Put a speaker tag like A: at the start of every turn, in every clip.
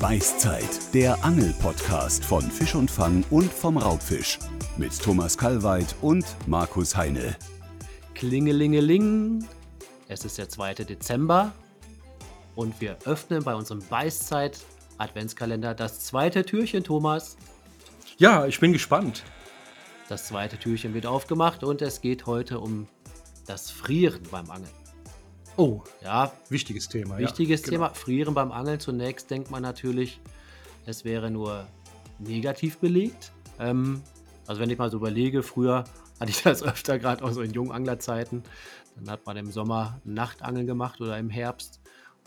A: Beißzeit, der Angel-Podcast von Fisch und Fang und vom Raubfisch. Mit Thomas Kalweit und Markus Heine.
B: Klingelingeling. Es ist der 2. Dezember und wir öffnen bei unserem Beißzeit Adventskalender das zweite Türchen, Thomas.
C: Ja, ich bin gespannt.
B: Das zweite Türchen wird aufgemacht und es geht heute um das Frieren beim Angeln.
C: Oh, ja. Wichtiges Thema.
B: Wichtiges ja, genau. Thema. Frieren beim Angeln. Zunächst denkt man natürlich, es wäre nur negativ belegt. Ähm, also wenn ich mal so überlege, früher hatte ich das öfter, gerade auch so in jungen Anglerzeiten. Dann hat man im Sommer Nachtangeln gemacht oder im Herbst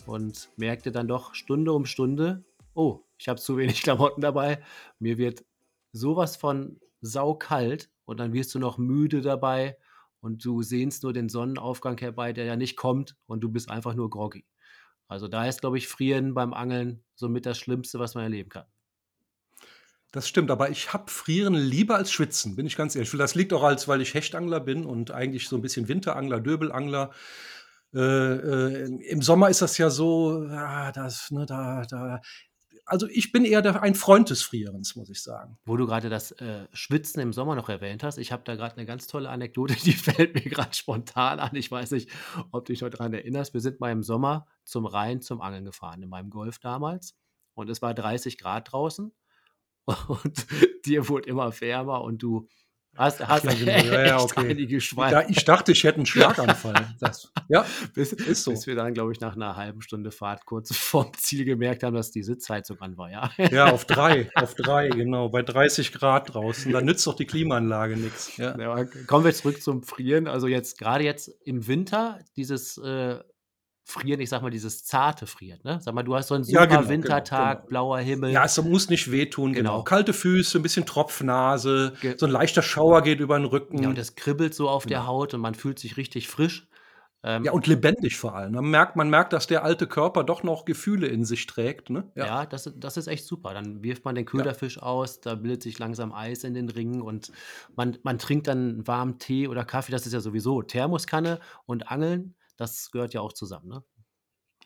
B: und merkte dann doch Stunde um Stunde, oh, ich habe zu wenig Klamotten dabei. Mir wird sowas von saukalt und dann wirst du noch müde dabei und du sehnst nur den Sonnenaufgang herbei, der ja nicht kommt und du bist einfach nur groggy. Also da ist, glaube ich, Frieren beim Angeln somit das Schlimmste, was man erleben kann.
C: Das stimmt, aber ich habe Frieren lieber als Schwitzen, bin ich ganz ehrlich. Das liegt auch als, weil ich Hechtangler bin und eigentlich so ein bisschen Winterangler, Döbelangler. Äh, äh, Im Sommer ist das ja so, ja, das, ne, da, da also ich bin eher der, ein Freund des Frierens, muss ich sagen.
B: Wo du gerade das äh, Schwitzen im Sommer noch erwähnt hast, ich habe da gerade eine ganz tolle Anekdote, die fällt mir gerade spontan an. Ich weiß nicht, ob du dich noch daran erinnerst. Wir sind mal im Sommer zum Rhein zum Angeln gefahren, in meinem Golf damals. Und es war 30 Grad draußen. Und dir wurde immer wärmer und du Hast, hast ja,
C: ja, ja, okay. Ja, ich dachte, ich hätte einen Schlaganfall. Das,
B: ja, bis, ist so. Bis wir dann, glaube ich, nach einer halben Stunde Fahrt kurz vorm Ziel gemerkt haben, dass die Sitzheizung an war, ja.
C: Ja, auf drei, auf drei, genau, bei 30 Grad draußen. Da nützt doch die Klimaanlage nichts. Ja.
B: kommen wir zurück zum Frieren. Also jetzt, gerade jetzt im Winter, dieses äh, Frieren, ich sag mal, dieses zarte Frieren. Ne? Sag mal, du hast so einen super ja, genau, Wintertag, genau, blauer Himmel.
C: Ja, es muss nicht wehtun, genau. genau. Kalte Füße, ein bisschen Tropfnase, Ge so ein leichter Schauer geht über den Rücken.
B: Ja, und es kribbelt so auf genau. der Haut und man fühlt sich richtig frisch.
C: Ähm, ja, und lebendig vor allem. Man merkt, man merkt, dass der alte Körper doch noch Gefühle in sich trägt. Ne?
B: Ja, ja das, das ist echt super. Dann wirft man den Köderfisch ja. aus, da bildet sich langsam Eis in den Ringen und man, man trinkt dann warmen Tee oder Kaffee. Das ist ja sowieso Thermoskanne und Angeln das gehört ja auch zusammen, ne?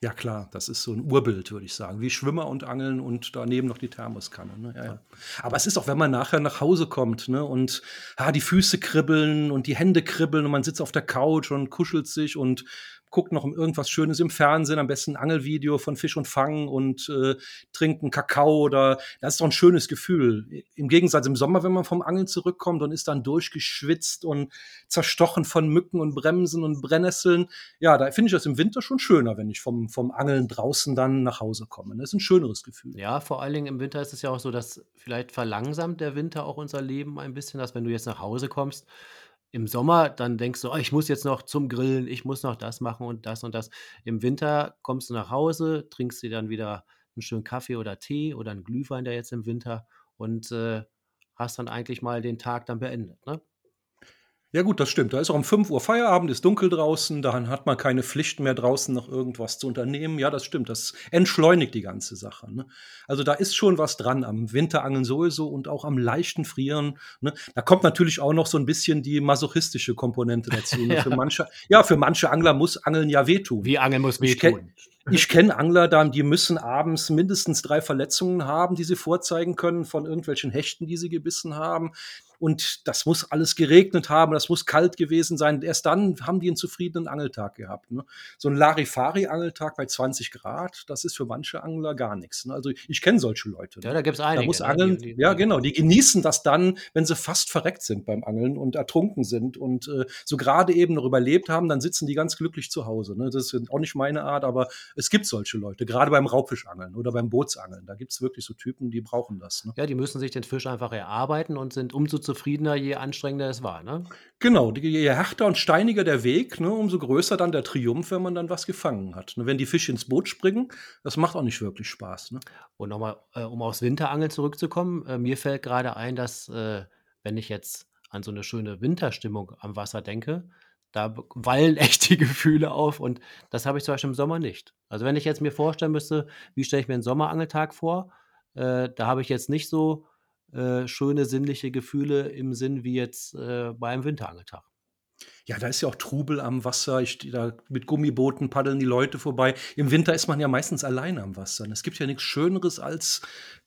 C: Ja, klar, das ist so ein Urbild, würde ich sagen. Wie Schwimmer und Angeln und daneben noch die Thermoskanne. Ne? Ja, ja. Aber es ist auch, wenn man nachher nach Hause kommt ne? und ah, die Füße kribbeln und die Hände kribbeln und man sitzt auf der Couch und kuschelt sich und guckt noch irgendwas Schönes im Fernsehen, am besten ein Angelvideo von Fisch und Fang und äh, trinkt einen Kakao oder das ist doch ein schönes Gefühl. Im Gegensatz im Sommer, wenn man vom Angeln zurückkommt und ist dann durchgeschwitzt und zerstochen von Mücken und Bremsen und Brennnesseln. Ja, da finde ich das im Winter schon schöner, wenn ich vom, vom Angeln draußen dann nach Hause komme. Das ist ein schöneres Gefühl.
B: Ja, vor allen Dingen im Winter ist es ja auch so, dass vielleicht verlangsamt der Winter auch unser Leben ein bisschen, dass wenn du jetzt nach Hause kommst, im Sommer dann denkst du: „Oh, ich muss jetzt noch zum Grillen, ich muss noch das machen und das und das.“ Im Winter kommst du nach Hause, trinkst dir dann wieder einen schönen Kaffee oder Tee oder einen Glühwein, der jetzt im Winter und, äh, hast dann eigentlich mal den Tag dann beendet, ne?
C: Ja gut, das stimmt. Da ist auch um 5 Uhr Feierabend, ist dunkel draußen, dann hat man keine Pflicht mehr draußen noch irgendwas zu unternehmen. Ja, das stimmt. Das entschleunigt die ganze Sache. Ne? Also da ist schon was dran am Winterangeln sowieso und auch am leichten Frieren. Ne? Da kommt natürlich auch noch so ein bisschen die masochistische Komponente dazu. Ne? ja. Für manche, ja, für manche Angler muss Angeln ja wehtun.
B: Wie Angeln muss wehtun.
C: Ich kenne Angler, die müssen abends mindestens drei Verletzungen haben, die sie vorzeigen können von irgendwelchen Hechten, die sie gebissen haben und das muss alles geregnet haben, das muss kalt gewesen sein. Erst dann haben die einen zufriedenen Angeltag gehabt. Ne? So ein Larifari-Angeltag bei 20 Grad, das ist für manche Angler gar nichts. Ne? Also ich kenne solche Leute.
B: Ne? Ja, da gibt es einige.
C: Da muss ne? Angeln, die, die, ja genau, die genießen das dann, wenn sie fast verreckt sind beim Angeln und ertrunken sind und äh, so gerade eben noch überlebt haben, dann sitzen die ganz glücklich zu Hause. Ne? Das ist auch nicht meine Art, aber es gibt solche Leute, gerade beim Raubfischangeln oder beim Bootsangeln. Da gibt es wirklich so Typen, die brauchen das. Ne?
B: Ja, die müssen sich den Fisch einfach erarbeiten und sind umso zufriedener, je anstrengender es war, ne?
C: Genau, je härter und steiniger der Weg, ne, umso größer dann der Triumph, wenn man dann was gefangen hat. Ne, wenn die Fische ins Boot springen, das macht auch nicht wirklich Spaß. Ne?
B: Und nochmal, äh, um aufs Winterangeln zurückzukommen, äh, mir fällt gerade ein, dass, äh, wenn ich jetzt an so eine schöne Winterstimmung am Wasser denke, da wallen echt die Gefühle auf und das habe ich zum Beispiel im Sommer nicht. Also wenn ich jetzt mir vorstellen müsste, wie stelle ich mir einen Sommerangeltag vor, äh, da habe ich jetzt nicht so äh, schöne sinnliche Gefühle im Sinn wie jetzt äh, bei einem Winterangeltag.
C: Ja, da ist ja auch Trubel am Wasser. Ich stehe da mit Gummibooten paddeln die Leute vorbei. Im Winter ist man ja meistens alleine am Wasser. Und es gibt ja nichts Schöneres als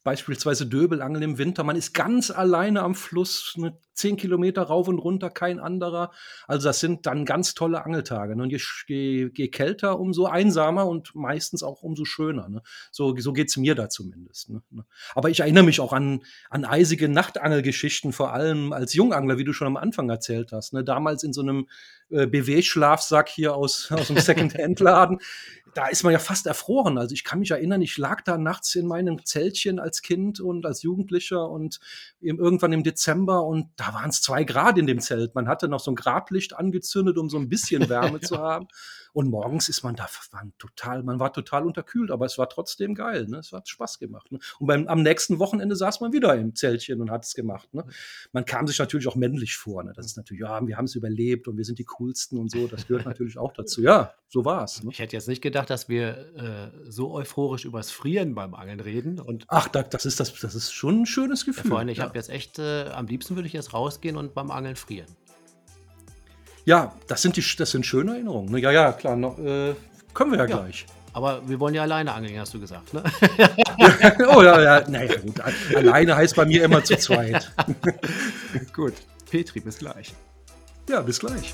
C: beispielsweise Döbelangeln im Winter. Man ist ganz alleine am Fluss, ne, zehn Kilometer rauf und runter, kein anderer. Also das sind dann ganz tolle Angeltage. Ne? Und je, je, je, kälter, umso einsamer und meistens auch umso schöner. Ne? So, so geht es mir da zumindest. Ne? ne? Aber ich erinnere mich auch an, an eisige Nachtangelgeschichten, vor allem als Jungangler, wie du schon am Anfang erzählt hast. Ne? Damals in so einem äh, BW-Schlafsack hier aus, aus dem Second-Hand-Laden da ist man ja fast erfroren. Also ich kann mich erinnern, ich lag da nachts in meinem Zeltchen als Kind und als Jugendlicher und irgendwann im Dezember und da waren es zwei Grad in dem Zelt. Man hatte noch so ein Gradlicht angezündet, um so ein bisschen Wärme zu haben. Und morgens ist man da man total, man war total unterkühlt, aber es war trotzdem geil. Ne? Es hat Spaß gemacht. Ne? Und beim, am nächsten Wochenende saß man wieder im Zeltchen und hat es gemacht. Ne? Man kam sich natürlich auch männlich vor. Ne? Das ist natürlich, ja, wir haben es überlebt und wir sind die coolsten und so. Das gehört natürlich auch dazu. Ja, so war es.
B: Ne? Ich hätte jetzt nicht gedacht, dass wir äh, so euphorisch übers Frieren beim Angeln reden. Und
C: Ach, da, das, ist das, das ist schon ein schönes Gefühl. Ja,
B: Freunde, ich ja. habe jetzt echt, äh, am liebsten würde ich jetzt rausgehen und beim Angeln frieren.
C: Ja, das sind, die, das sind schöne Erinnerungen. Ne? Ja, ja, klar, noch, äh, können wir ja, ja, gleich.
B: Aber wir wollen ja alleine angeln, hast du gesagt, ne?
C: oh ja, ja, naja, gut. Alleine heißt bei mir immer zu zweit.
B: gut. Petri, bis gleich.
C: Ja, bis gleich.